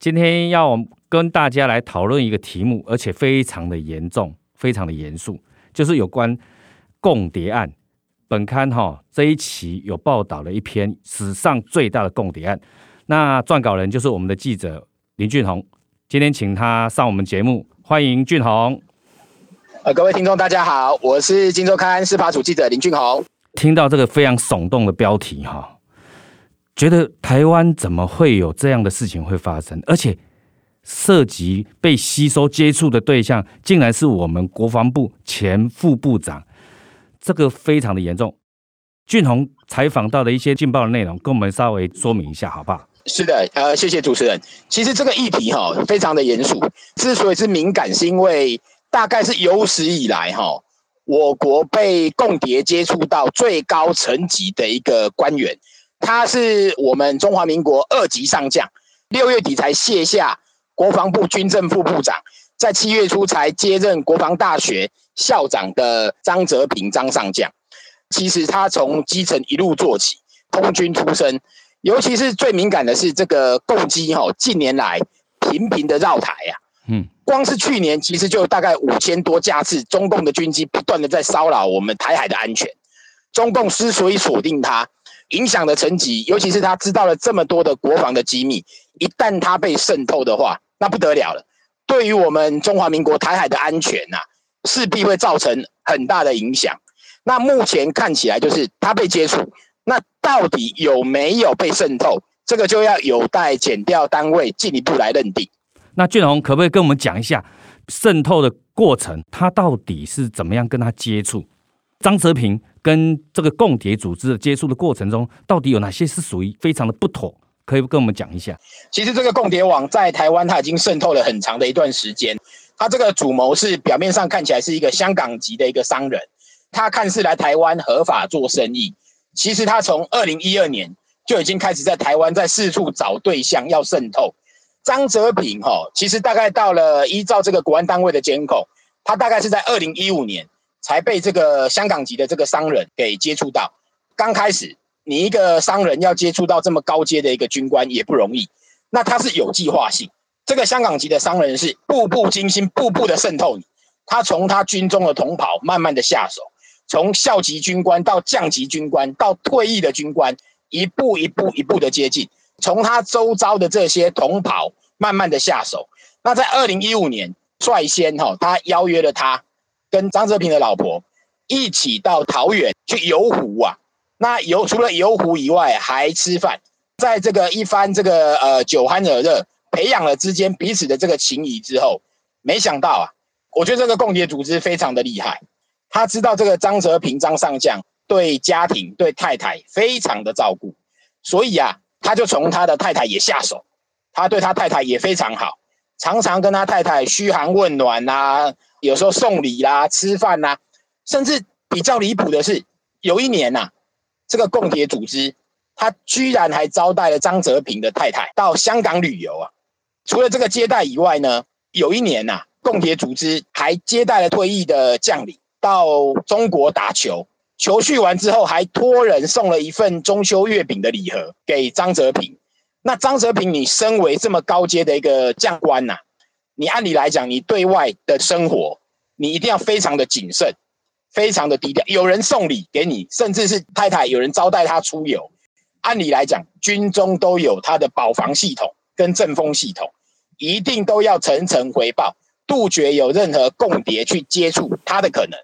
今天要跟大家来讨论一个题目，而且非常的严重，非常的严肃，就是有关共谍案。本刊哈这一期有报道了一篇史上最大的共谍案，那撰稿人就是我们的记者林俊宏，今天请他上我们节目，欢迎俊宏。呃，各位听众大家好，我是金周刊司法组记者林俊宏。听到这个非常耸动的标题哈。觉得台湾怎么会有这样的事情会发生？而且涉及被吸收接触的对象，竟然是我们国防部前副部长，这个非常的严重。俊宏采访到的一些劲爆的内容，跟我们稍微说明一下，好不好？是的，呃，谢谢主持人。其实这个议题哈，非常的严肃。之所以是敏感，是因为大概是有史以来哈，我国被共谍接触到最高层级的一个官员。他是我们中华民国二级上将，六月底才卸下国防部军政副部长，在七月初才接任国防大学校长的张泽平张上将。其实他从基层一路做起，空军出身，尤其是最敏感的是这个共机哈，近年来频频的绕台呀，嗯，光是去年其实就大概五千多架次，中共的军机不断的在骚扰我们台海的安全，中共之所以锁定他。影响的层级，尤其是他知道了这么多的国防的机密，一旦他被渗透的话，那不得了了。对于我们中华民国台海的安全呐、啊，势必会造成很大的影响。那目前看起来就是他被接触，那到底有没有被渗透，这个就要有待检调单位进一步来认定。那俊宏可不可以跟我们讲一下渗透的过程？他到底是怎么样跟他接触？张泽平跟这个共谍组织的接触的过程中，到底有哪些是属于非常的不妥？可以跟我们讲一下。其实这个共谍网在台湾，它已经渗透了很长的一段时间。他这个主谋是表面上看起来是一个香港籍的一个商人，他看似来台湾合法做生意，其实他从二零一二年就已经开始在台湾在四处找对象要渗透。张泽平哈，其实大概到了依照这个国安单位的监控，他大概是在二零一五年。才被这个香港籍的这个商人给接触到。刚开始，你一个商人要接触到这么高阶的一个军官也不容易。那他是有计划性，这个香港籍的商人是步步惊心，步步的渗透你。他从他军中的同袍慢慢的下手，从校级军官到降级军官到退役的军官，一步一步一步的接近，从他周遭的这些同袍慢慢的下手。那在二零一五年率先哈，他邀约了他。跟张泽平的老婆一起到桃园去游湖啊，那游除了游湖以外，还吃饭，在这个一番这个呃酒酣耳热，培养了之间彼此的这个情谊之后，没想到啊，我觉得这个共谍组织非常的厉害，他知道这个张泽平张上将对家庭对太太非常的照顾，所以啊，他就从他的太太也下手，他对他太太也非常好，常常跟他太太嘘寒问暖啊。有时候送礼啦、吃饭啦，甚至比较离谱的是，有一年呐、啊，这个共谍组织他居然还招待了张泽平的太太到香港旅游啊。除了这个接待以外呢，有一年呐、啊，共谍组织还接待了退役的将领到中国打球，球叙完之后还托人送了一份中秋月饼的礼盒给张泽平。那张泽平，你身为这么高阶的一个将官呐、啊？你按理来讲，你对外的生活，你一定要非常的谨慎，非常的低调。有人送礼给你，甚至是太太有人招待他出游，按理来讲，军中都有他的保防系统跟阵风系统，一定都要层层回报，杜绝有任何共谍去接触他的可能。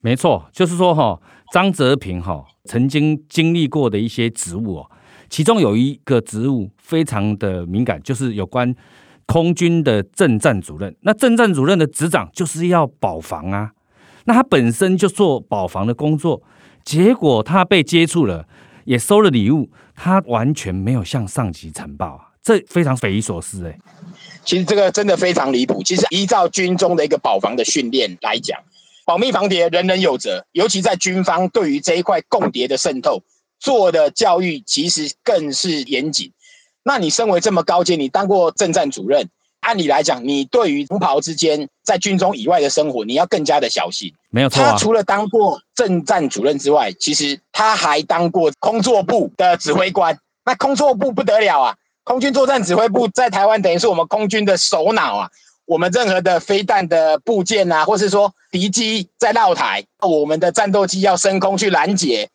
没错，就是说哈，张泽平哈曾经经历过的一些职务哦，其中有一个职务非常的敏感，就是有关。空军的政战主任，那政战主任的职掌就是要保防啊。那他本身就做保防的工作，结果他被接触了，也收了礼物，他完全没有向上级呈报啊。这非常匪夷所思哎。其实这个真的非常离谱。其实依照军中的一个保防的训练来讲，保密防谍人人有责，尤其在军方对于这一块共谍的渗透做的教育，其实更是严谨。那你身为这么高阶，你当过政战主任，按理来讲，你对于服袍之间在军中以外的生活，你要更加的小心。没有错啊。他除了当过政战主任之外，其实他还当过空作部的指挥官。那空作部不得了啊！空军作战指挥部在台湾等于是我们空军的首脑啊。我们任何的飞弹的部件啊，或是说敌机在绕台，我们的战斗机要升空去拦截，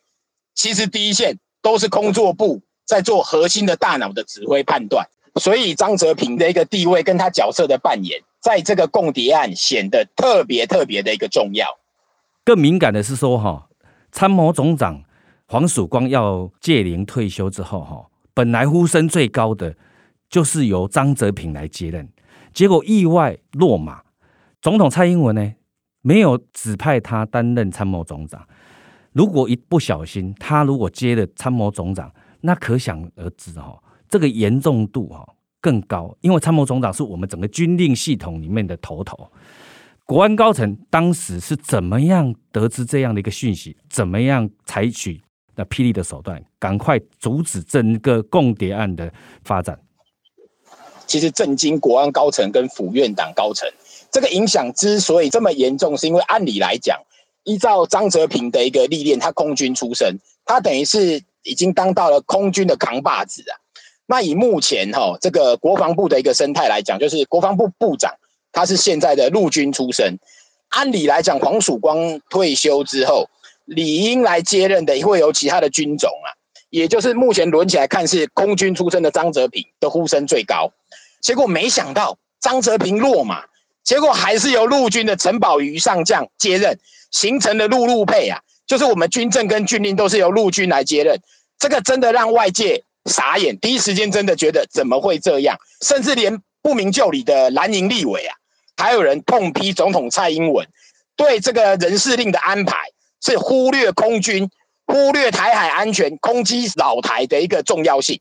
其实第一线都是空作部。在做核心的大脑的指挥判断，所以张泽平的一个地位跟他角色的扮演，在这个共谍案显得特别特别的一个重要。更敏感的是说，哈，参谋总长黄曙光要届龄退休之后，哈，本来呼声最高的就是由张泽平来接任，结果意外落马。总统蔡英文呢，没有指派他担任参谋总长。如果一不小心，他如果接了参谋总长，那可想而知哈，这个严重度哈更高，因为参谋总长是我们整个军令系统里面的头头。国安高层当时是怎么样得知这样的一个讯息？怎么样采取那霹雳的手段，赶快阻止整个共谍案的发展？其实震惊国安高层跟府院党高层，这个影响之所以这么严重，是因为按理来讲，依照张泽平的一个历练，他空军出身，他等于是。已经当到了空军的扛把子啊！那以目前哈这个国防部的一个生态来讲，就是国防部部长他是现在的陆军出身，按理来讲，黄曙光退休之后，理应来接任的会有其他的军种啊，也就是目前轮起来看是空军出身的张泽平的呼声最高，结果没想到张泽平落马，结果还是由陆军的陈宝瑜上将接任，形成了陆陆配啊。就是我们军政跟军令都是由陆军来接任，这个真的让外界傻眼，第一时间真的觉得怎么会这样？甚至连不明就里的蓝营立委啊，还有人痛批总统蔡英文对这个人事令的安排是忽略空军、忽略台海安全、攻击老台的一个重要性。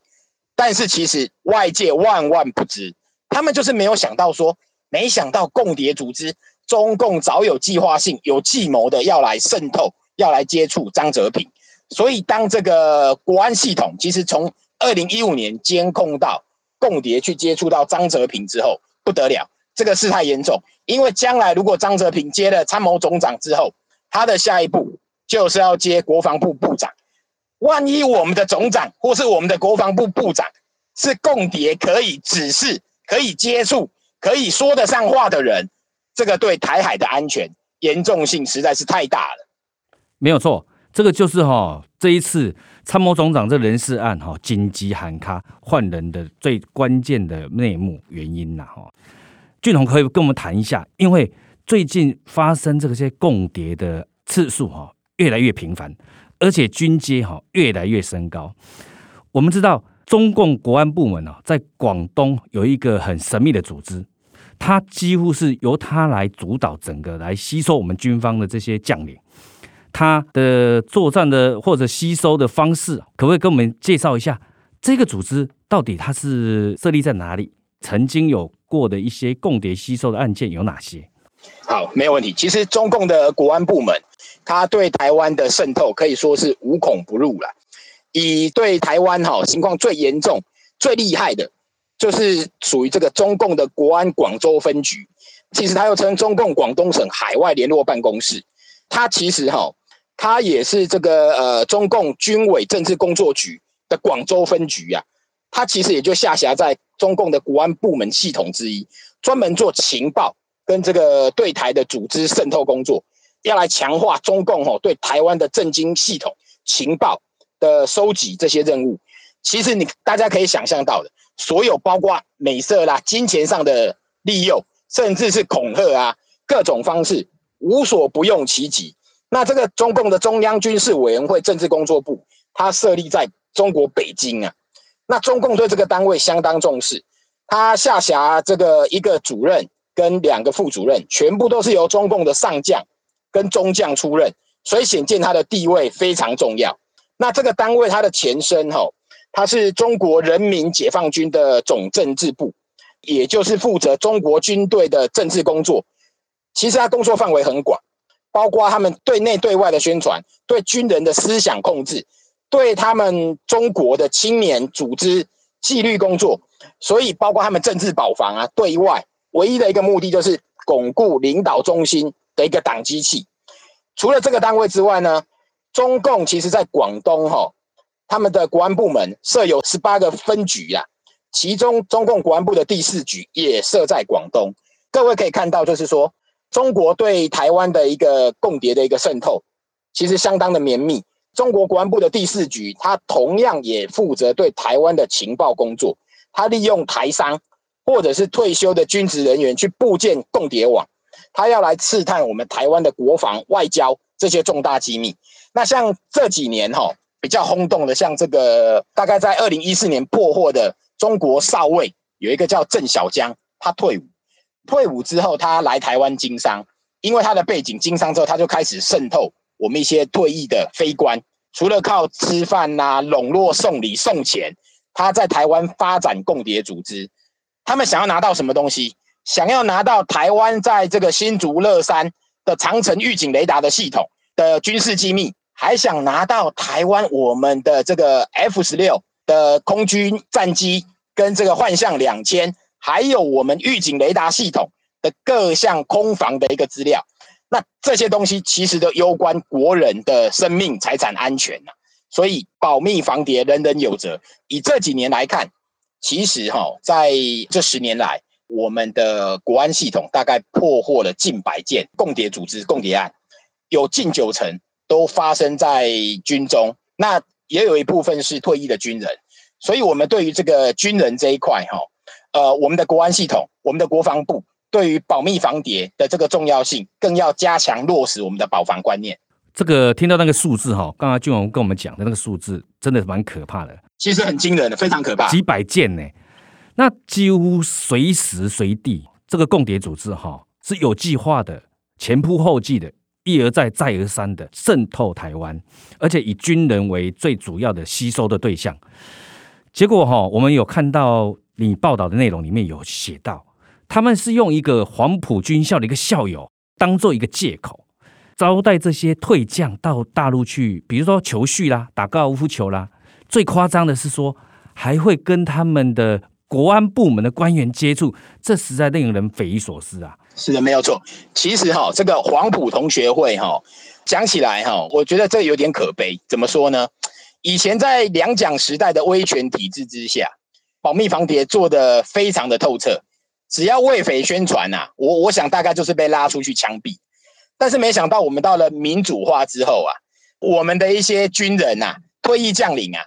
但是其实外界万万不知，他们就是没有想到说，没想到共谍组织中共早有计划性、有计谋的要来渗透。要来接触张泽平，所以当这个国安系统其实从二零一五年监控到共谍去接触到张泽平之后，不得了，这个事态严重。因为将来如果张泽平接了参谋总长之后，他的下一步就是要接国防部部长。万一我们的总长或是我们的国防部部长是共谍，可以指示、可以接触、可以说得上话的人，这个对台海的安全严重性实在是太大了。没有错，这个就是哈、哦、这一次参谋总长这人事案哈、哦、紧急喊卡换人的最关键的内幕原因呐哈。俊宏可以跟我们谈一下，因为最近发生这些共谍的次数哈越来越频繁，而且军阶哈越来越升高。我们知道中共国安部门啊在广东有一个很神秘的组织，它几乎是由它来主导整个来吸收我们军方的这些将领。他的作战的或者吸收的方式，可不可以跟我们介绍一下这个组织到底它是设立在哪里？曾经有过的一些共谍吸收的案件有哪些？好，没有问题。其实中共的国安部门，他对台湾的渗透可以说是无孔不入了。以对台湾哈情况最严重、最厉害的，就是属于这个中共的国安广州分局。其实它又称中共广东省海外联络办公室。它其实哈。它也是这个呃中共军委政治工作局的广州分局啊，它其实也就下辖在中共的国安部门系统之一，专门做情报跟这个对台的组织渗透工作，要来强化中共吼对台湾的政经系统情报的收集这些任务。其实你大家可以想象到的，所有包括美色啦、金钱上的利诱，甚至是恐吓啊，各种方式无所不用其极。那这个中共的中央军事委员会政治工作部，它设立在中国北京啊。那中共对这个单位相当重视，它下辖这个一个主任跟两个副主任，全部都是由中共的上将跟中将出任，所以显见它的地位非常重要。那这个单位它的前身吼，他是中国人民解放军的总政治部，也就是负责中国军队的政治工作。其实他工作范围很广，包括他们对内对外的宣传，对军人的思想控制，对他们中国的青年组织纪律工作。所以，包括他们政治保防啊，对外唯一的一个目的就是巩固领导中心的一个党机器。除了这个单位之外呢，中共其实在广东哈。他们的国安部门设有十八个分局呀，其中中共国安部的第四局也设在广东。各位可以看到，就是说中国对台湾的一个共谍的一个渗透，其实相当的绵密。中国国安部的第四局，它同样也负责对台湾的情报工作。它利用台商或者是退休的军职人员去布建共谍网，它要来刺探我们台湾的国防、外交这些重大机密。那像这几年哈。比较轰动的，像这个大概在二零一四年破获的中国少尉，有一个叫郑小江，他退伍，退伍之后他来台湾经商，因为他的背景经商之后，他就开始渗透我们一些退役的非官，除了靠吃饭呐、啊、笼络、送礼、送钱，他在台湾发展共谍组织，他们想要拿到什么东西？想要拿到台湾在这个新竹乐山的长城预警雷达的系统的军事机密。还想拿到台湾我们的这个 F 十六的空军战机跟这个幻象两千，还有我们预警雷达系统的各项空防的一个资料，那这些东西其实都攸关国人的生命财产安全呐，所以保密防谍人人有责。以这几年来看，其实哈，在这十年来，我们的国安系统大概破获了近百件共谍组织共谍案，有近九成。都发生在军中，那也有一部分是退役的军人，所以，我们对于这个军人这一块，哈，呃，我们的国安系统，我们的国防部对于保密防谍的这个重要性，更要加强落实我们的保防观念。这个听到那个数字，哈，刚刚俊宏跟我们讲的那个数字，真的是蛮可怕的。其实很惊人的，非常可怕，几百件呢。那几乎随时随地，这个共谍组织，哈，是有计划的，前仆后继的。一而再、再而三的渗透台湾，而且以军人为最主要的吸收的对象。结果哈，我们有看到你报道的内容里面有写到，他们是用一个黄埔军校的一个校友当做一个借口，招待这些退将到大陆去，比如说求续啦、打高尔夫球啦。最夸张的是说，还会跟他们的国安部门的官员接触，这实在令人匪夷所思啊！是的，没有错。其实哈，这个黄埔同学会哈，讲起来哈，我觉得这有点可悲。怎么说呢？以前在两蒋时代的威权体制之下，保密防谍做得非常的透彻，只要为匪宣传呐，我我想大概就是被拉出去枪毙。但是没想到，我们到了民主化之后啊，我们的一些军人呐、退役将领啊，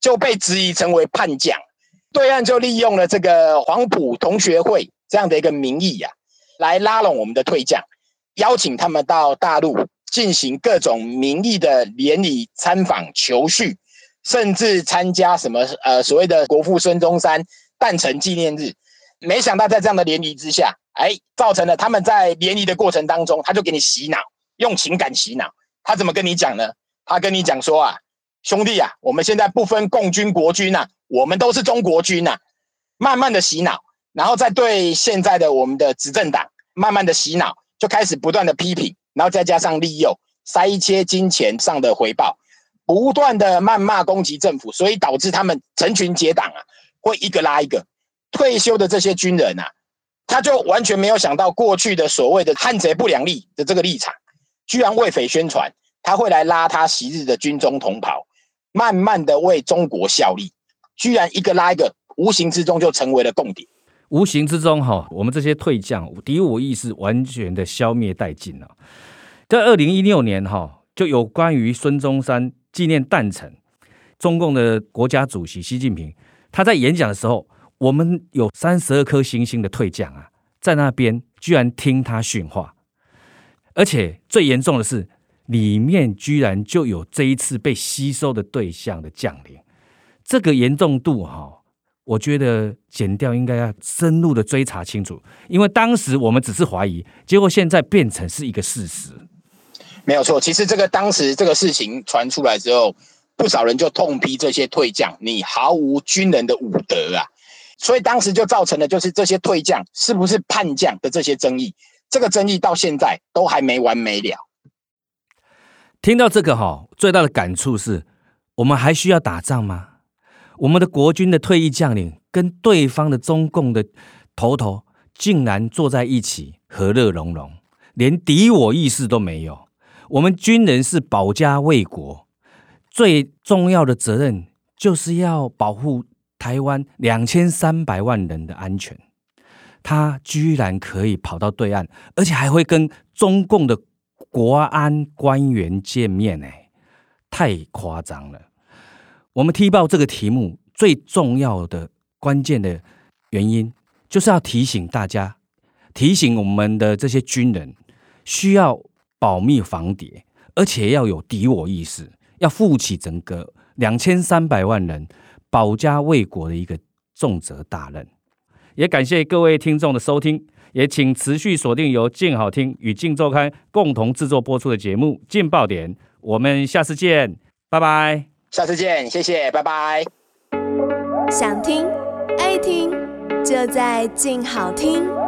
就被质疑成为叛将，对岸就利用了这个黄埔同学会这样的一个名义呀。来拉拢我们的退将，邀请他们到大陆进行各种名义的联谊参访、求续，甚至参加什么呃所谓的国父孙中山诞辰纪念日。没想到在这样的联谊之下，哎，造成了他们在联谊的过程当中，他就给你洗脑，用情感洗脑。他怎么跟你讲呢？他跟你讲说啊，兄弟啊，我们现在不分共军国军呐，我们都是中国军呐，慢慢的洗脑。然后再对现在的我们的执政党慢慢的洗脑，就开始不断的批评，然后再加上利诱，塞一些金钱上的回报，不断的谩骂攻击政府，所以导致他们成群结党啊，会一个拉一个。退休的这些军人啊，他就完全没有想到过去的所谓的汉贼不两立的这个立场，居然为匪宣传，他会来拉他昔日的军中同袍，慢慢的为中国效力，居然一个拉一个，无形之中就成为了共谍。无形之中，哈，我们这些退将敌我意识完全的消灭殆尽了。在二零一六年，哈，就有关于孙中山纪念诞辰，中共的国家主席习近平他在演讲的时候，我们有三十二颗星星的退将啊，在那边居然听他训话，而且最严重的是，里面居然就有这一次被吸收的对象的将领，这个严重度，哈。我觉得检调应该要深入的追查清楚，因为当时我们只是怀疑，结果现在变成是一个事实。没有错，其实这个当时这个事情传出来之后，不少人就痛批这些退将，你毫无军人的武德啊！所以当时就造成了就是这些退将是不是叛将的这些争议，这个争议到现在都还没完没了。听到这个哈，最大的感触是我们还需要打仗吗？我们的国军的退役将领跟对方的中共的头头竟然坐在一起，和乐融融，连敌我意识都没有。我们军人是保家卫国，最重要的责任就是要保护台湾两千三百万人的安全。他居然可以跑到对岸，而且还会跟中共的国安官员见面，哎，太夸张了。我们踢爆这个题目最重要的关键的原因，就是要提醒大家，提醒我们的这些军人需要保密防谍，而且要有敌我意识，要负起整个两千三百万人保家卫国的一个重责大任。也感谢各位听众的收听，也请持续锁定由静好听与静周刊共同制作播出的节目《镜爆点》，我们下次见，拜拜。下次见，谢谢，拜拜。想听爱听，就在静好听。